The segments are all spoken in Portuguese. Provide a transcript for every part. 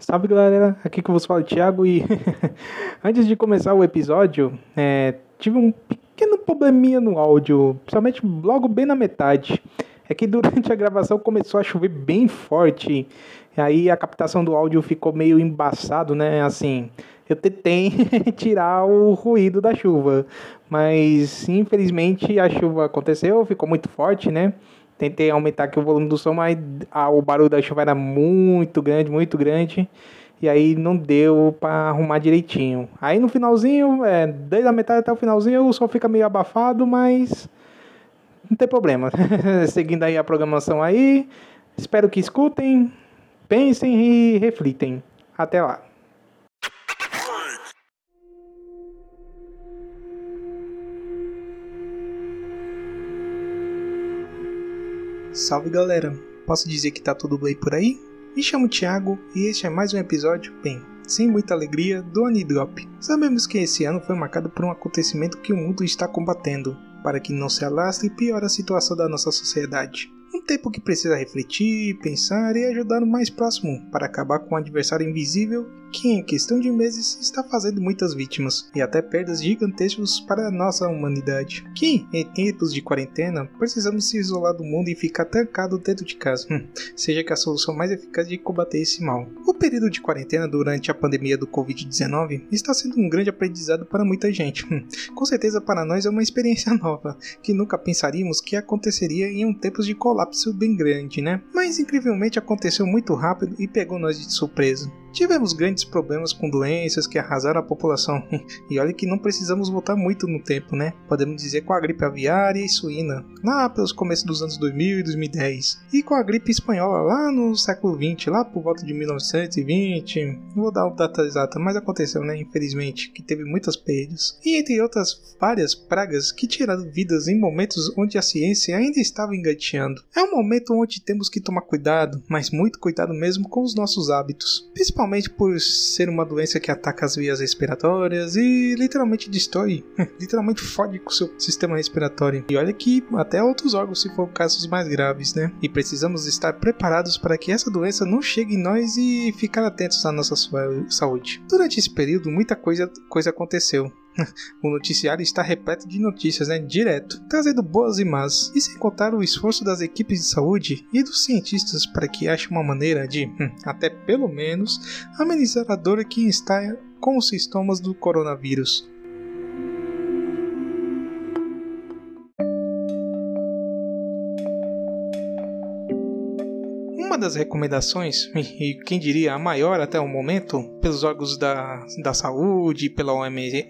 Salve galera, aqui que vos fala o Thiago e antes de começar o episódio, é, tive um pequeno probleminha no áudio, principalmente logo bem na metade. É que durante a gravação começou a chover bem forte, aí a captação do áudio ficou meio embaçado, né? Assim, eu tentei tirar o ruído da chuva, mas infelizmente a chuva aconteceu, ficou muito forte, né? Tentei aumentar aqui o volume do som, mas o barulho da chuva era muito grande, muito grande. E aí não deu para arrumar direitinho. Aí no finalzinho, é, desde a metade até o finalzinho, o som fica meio abafado, mas não tem problema. Seguindo aí a programação aí. Espero que escutem, pensem e reflitem. Até lá. Salve galera, posso dizer que tá tudo bem por aí? Me chamo Thiago e este é mais um episódio, bem, sem muita alegria, do Anidrop. Sabemos que esse ano foi marcado por um acontecimento que o mundo está combatendo, para que não se alastre e piore a situação da nossa sociedade. Um tempo que precisa refletir, pensar e ajudar o mais próximo para acabar com um adversário invisível que em questão de meses está fazendo muitas vítimas e até perdas gigantescas para a nossa humanidade. Que, em tempos de quarentena, precisamos se isolar do mundo e ficar trancado dentro de casa, hum, seja que a solução mais eficaz de combater esse mal. O período de quarentena durante a pandemia do Covid-19 está sendo um grande aprendizado para muita gente. Hum, com certeza para nós é uma experiência nova, que nunca pensaríamos que aconteceria em um tempos de colapso bem grande, né? Mas incrivelmente aconteceu muito rápido e pegou nós de surpresa. Tivemos grandes problemas com doenças que arrasaram a população. E olha que não precisamos voltar muito no tempo, né? Podemos dizer com a gripe aviária e suína, lá pelos começos dos anos 2000 e 2010. E com a gripe espanhola lá no século 20, lá por volta de 1920. Não vou dar a data exata, mas aconteceu, né? Infelizmente, que teve muitas perdas. E entre outras várias pragas que tiraram vidas em momentos onde a ciência ainda estava engateando. É um momento onde temos que tomar cuidado, mas muito cuidado mesmo com os nossos hábitos. Principalmente principalmente por ser uma doença que ataca as vias respiratórias e literalmente destrói, literalmente fode com o seu sistema respiratório. E olha que até outros órgãos se for casos mais graves, né? E precisamos estar preparados para que essa doença não chegue em nós e ficar atentos à nossa saúde. Durante esse período, muita coisa, coisa aconteceu. o noticiário está repleto de notícias, né? Direto, trazendo boas e más, e sem contar o esforço das equipes de saúde e dos cientistas para que achem uma maneira de, hum, até pelo menos, amenizar a dor que está com os sintomas do coronavírus. Das recomendações, e quem diria a maior até o momento, pelos órgãos da, da saúde, pela OMS,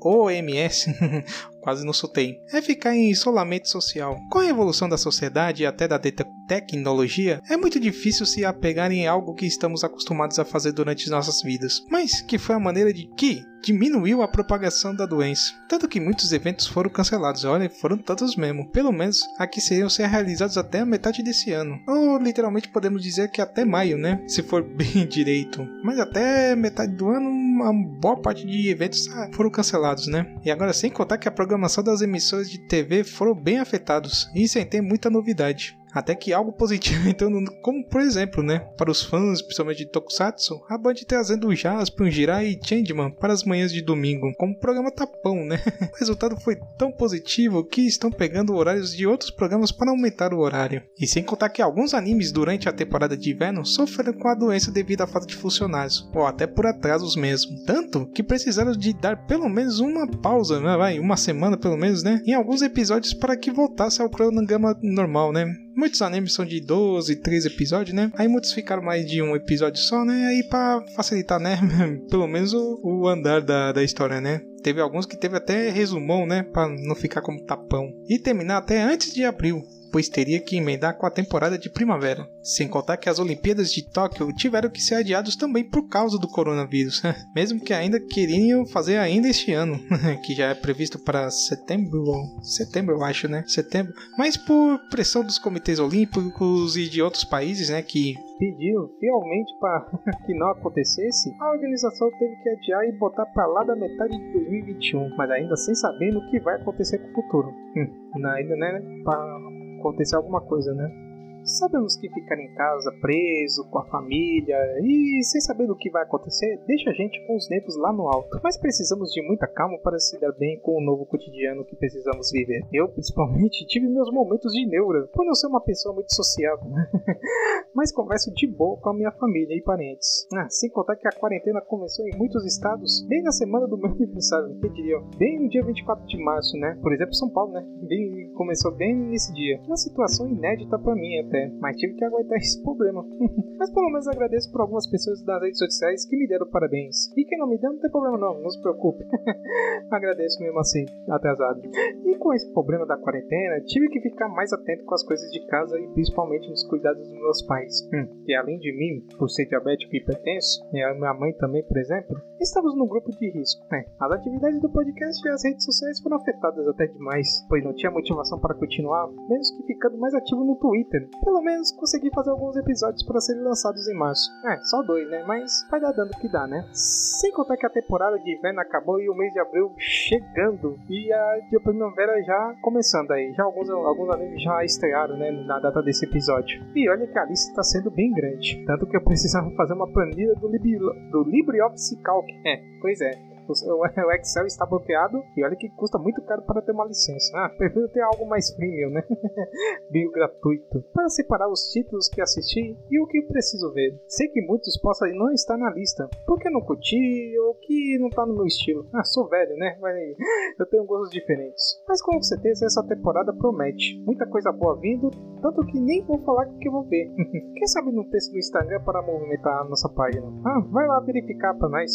OMS quase não soltei, é ficar em isolamento social. Com a evolução da sociedade e até da tecnologia, é muito difícil se apegar em algo que estamos acostumados a fazer durante nossas vidas, mas que foi a maneira de que diminuiu a propagação da doença. Tanto que muitos eventos foram cancelados, olha, foram tantos mesmo. Pelo menos aqui seriam ser realizados até a metade desse ano. Ou literalmente podemos dizer que até maio, né? Se for bem direito. Mas até metade do ano, uma boa parte de eventos foram cancelados, né? E agora sem contar que a programação das emissões de TV foram bem afetados. E sem ter muita novidade até que algo positivo entrando, como por exemplo, né, para os fãs, principalmente de Tokusatsu, a Band trazendo o Jaspion, Jirai e Changeman para as manhãs de domingo, como programa tapão, né? O resultado foi tão positivo que estão pegando horários de outros programas para aumentar o horário. E sem contar que alguns animes durante a temporada de inverno sofreram com a doença devido à falta de funcionários, ou até por atrasos mesmo. Tanto que precisaram de dar pelo menos uma pausa, né, vai, uma semana pelo menos, né, em alguns episódios para que voltasse ao cronograma normal, né? Muitos animes são de 12, 13 episódios, né? Aí muitos ficaram mais de um episódio só, né? Aí pra facilitar, né? Pelo menos o, o andar da, da história, né? Teve alguns que teve até resumão, né? Pra não ficar como tapão. E terminar até antes de abril pois teria que emendar com a temporada de primavera. Sem contar que as Olimpíadas de Tóquio tiveram que ser adiadas também por causa do coronavírus, mesmo que ainda queriam fazer ainda este ano, que já é previsto para setembro, setembro eu acho, né? Setembro, mas por pressão dos comitês olímpicos e de outros países, né, que pediram fielmente para que não acontecesse, a organização teve que adiar e botar para lá da metade de 2021, mas ainda sem saber o que vai acontecer com o futuro. Hum, ainda, né, para acontecer alguma coisa, né? Sabemos que ficar em casa preso com a família e sem saber do que vai acontecer deixa a gente com os nervos lá no alto. Mas precisamos de muita calma para se dar bem com o novo cotidiano que precisamos viver. Eu, principalmente, tive meus momentos de neura, por não ser uma pessoa muito sociável. Mas converso de boa com a minha família e parentes. Ah, sem contar que a quarentena começou em muitos estados bem na semana do meu aniversário, que diriam? Bem no dia 24 de março, né? Por exemplo, São Paulo, né? Bem, começou bem nesse dia. Uma situação inédita para mim mas tive que aguentar esse problema. mas pelo menos agradeço por algumas pessoas das redes sociais que me deram parabéns. E quem não me deu, não tem problema não, não se preocupe. agradeço mesmo assim, atrasado. E com esse problema da quarentena, tive que ficar mais atento com as coisas de casa e principalmente nos cuidados dos meus pais. Hum, e além de mim, por ser diabético e hipertenso, e a minha mãe também, por exemplo, estamos num grupo de risco. É, as atividades do podcast e as redes sociais foram afetadas até demais, pois não tinha motivação para continuar, menos que ficando mais ativo no Twitter. Pelo menos consegui fazer alguns episódios para serem lançados em março. É, só dois, né? Mas vai dar dando que dá, né? Sem contar que a temporada de inverno acabou e o mês de abril chegando e a de primavera já começando aí. Já alguns, alguns animes já estrearam, né? Na data desse episódio. E olha que a lista está sendo bem grande. Tanto que eu precisava fazer uma planilha do, Lib do LibreOffice Calc. É, pois é o Excel está bloqueado e olha que custa muito caro para ter uma licença. Ah, prefiro ter algo mais premium, né? Bem gratuito. Para separar os títulos que assisti e o que preciso ver. Sei que muitos possam não estar na lista, porque não curti ou que não está no meu estilo. Ah, sou velho, né? Mas eu tenho gostos diferentes. Mas com certeza essa temporada promete. Muita coisa boa vindo, tanto que nem vou falar o que vou ver. Quem sabe no texto do Instagram para movimentar a nossa página. Ah, vai lá verificar para nós.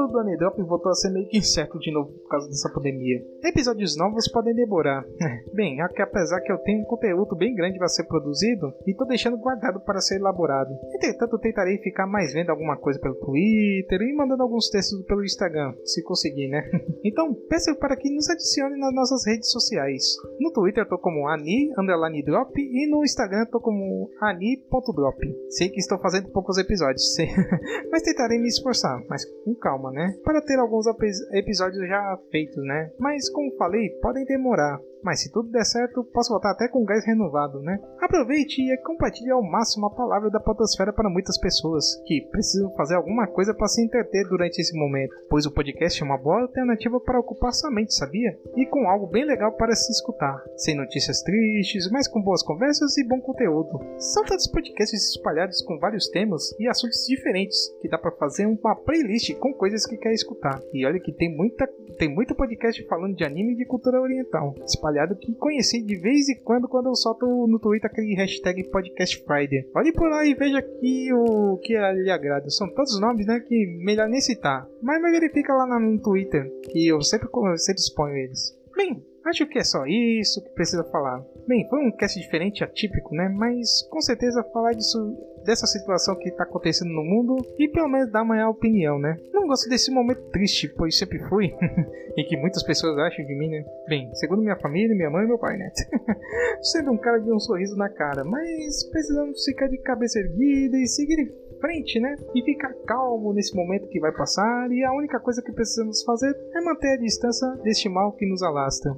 Futuro do Anidrop voltou a ser meio que incerto de novo por causa dessa pandemia. Episódios novos podem demorar. Bem, é apesar que eu tenho um conteúdo bem grande para ser produzido e tô deixando guardado para ser elaborado. Entretanto, tentarei ficar mais vendo alguma coisa pelo Twitter e mandando alguns textos pelo Instagram, se conseguir, né? então, peço para que nos adicione nas nossas redes sociais. No Twitter eu tô como ani underline drop e no Instagram eu tô como ani.drop. Sei que estou fazendo poucos episódios, mas tentarei me esforçar, mas com calma né? Para ter alguns episódios já feitos, né? Mas como falei, podem demorar. Mas se tudo der certo, posso voltar até com gás renovado, né? Aproveite e compartilhe ao máximo a palavra da podosfera para muitas pessoas que precisam fazer alguma coisa para se entreter durante esse momento, pois o podcast é uma boa alternativa para ocupar sua mente, sabia? E com algo bem legal para se escutar, sem notícias tristes, mas com boas conversas e bom conteúdo. São tantos podcasts espalhados com vários temas e assuntos diferentes que dá para fazer uma playlist com coisas que quer escutar. E olha que tem muita tem muito podcast falando de anime e de cultura oriental espalhado que conheci de vez em quando quando eu solto no Twitter aquele hashtag Podcast Friday. Olhe por lá e veja aqui o que lhe agrada. São todos nomes, né, que melhor nem citar. Mas verifica lá no Twitter, que eu sempre, sempre exponho eles. Bem, Acho que é só isso que precisa falar. Bem, foi um cast diferente, atípico, né? Mas com certeza falar disso dessa situação que está acontecendo no mundo e pelo menos dar uma opinião, né? Não gosto desse momento triste, pois sempre fui, e que muitas pessoas acham de mim, né? Bem, segundo minha família, minha mãe e meu pai, né? Sendo um cara de um sorriso na cara, mas precisamos ficar de cabeça erguida e seguir em frente, né? E ficar calmo nesse momento que vai passar, e a única coisa que precisamos fazer é manter a distância deste mal que nos alasta.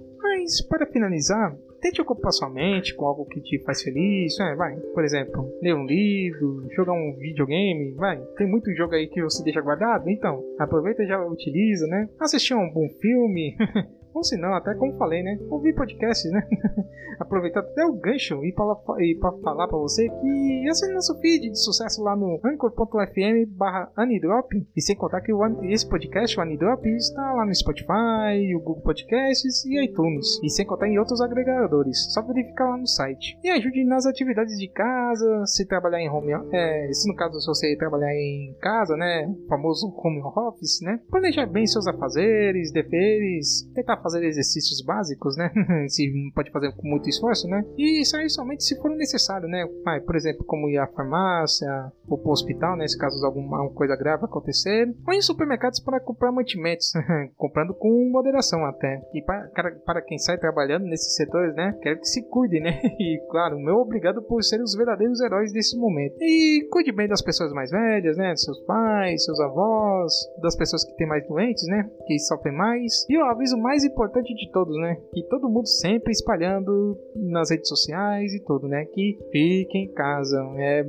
Mas, para finalizar, tente ocupar sua mente com algo que te faz feliz, é, vai, por exemplo, ler um livro, jogar um videogame, vai, tem muito jogo aí que você deixa guardado, então aproveita e já utiliza, né? Assistir um bom filme, Ou se não, até como falei, né? Ouvir podcasts, né? Aproveitar até o gancho e para falar para você que esse é nosso feed de sucesso lá no anchor.fm barra Anidrop. E sem contar que esse podcast, o Anidrop, está lá no Spotify, o Google Podcasts e iTunes. E sem contar em outros agregadores. Só verificar lá no site. E ajude nas atividades de casa, se trabalhar em home é, se no caso se você trabalhar em casa, né? O famoso home office, né? Planejar bem seus afazeres, deveres, tentar fazer exercícios básicos, né? se não pode fazer com muito esforço, né? E sair somente se for necessário, né? Ah, por exemplo, como ir à farmácia ou para o hospital, né? Se caso alguma coisa grave acontecer, ou em supermercados para comprar mantimentos, comprando com moderação até. E para, para quem sai trabalhando nesses setores, né? Quero que se cuide, né? E claro, meu obrigado por serem os verdadeiros heróis desse momento. E cuide bem das pessoas mais velhas, né? Seus pais, seus avós, das pessoas que têm mais doentes, né? Que sofrem mais. E o aviso mais importante de todos, né? Que todo mundo sempre espalhando nas redes sociais e tudo, né? Que fiquem em casa. É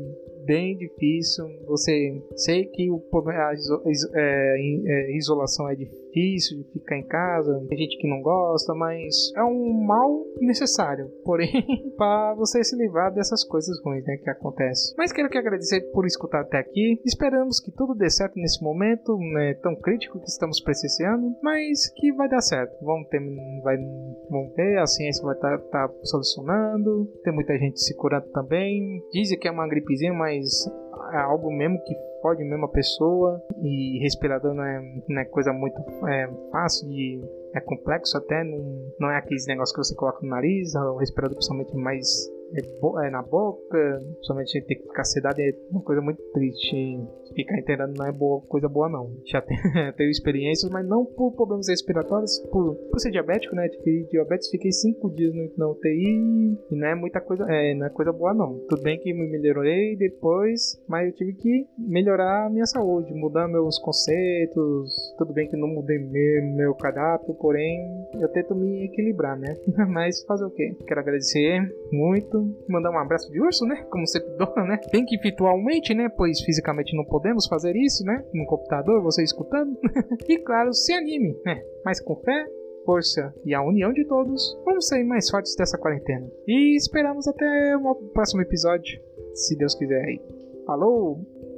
bem difícil. Você sei que o a é, é, isolação é difícil de ficar em casa, tem gente que não gosta, mas é um mal necessário, porém, para você se livrar dessas coisas ruins né, que acontecem. Mas quero que agradecer por escutar até aqui. Esperamos que tudo dê certo nesse momento né, tão crítico que estamos presenciando, mas que vai dar certo. Vamos ter, vai, vamos ver, a ciência vai estar tá, tá solucionando, tem muita gente se curando também. Dizem que é uma gripezinha, mas é algo mesmo que fode mesmo a pessoa. E respirador não é, não é coisa muito é, fácil de é complexo até, não, não é aqueles negócios que você coloca no nariz, o respirador principalmente mais é, é na boca, principalmente ter que ficar sedado é uma coisa muito triste. Ficar internado não é boa, coisa boa não. Já tenho experiências, mas não por problemas respiratórios, por, por ser diabético, né? Tive diabetes, fiquei 5 dias no, na UTI e não é muita coisa, é, não é coisa boa não. Tudo bem que me melhorei depois, mas eu tive que melhorar a minha saúde, mudar meus conceitos. Tudo bem que não mudei meu, meu porém eu tento me equilibrar, né? mas fazer o quê? Quero agradecer muito mandar um abraço de urso, né? Como sempre dou, né? Bem que virtualmente, né? Pois fisicamente não podemos fazer isso, né? No computador, você escutando. e claro, se anime, né? Mas com fé, força e a união de todos, vamos sair mais fortes dessa quarentena. E esperamos até o próximo episódio, se Deus quiser aí. Falou!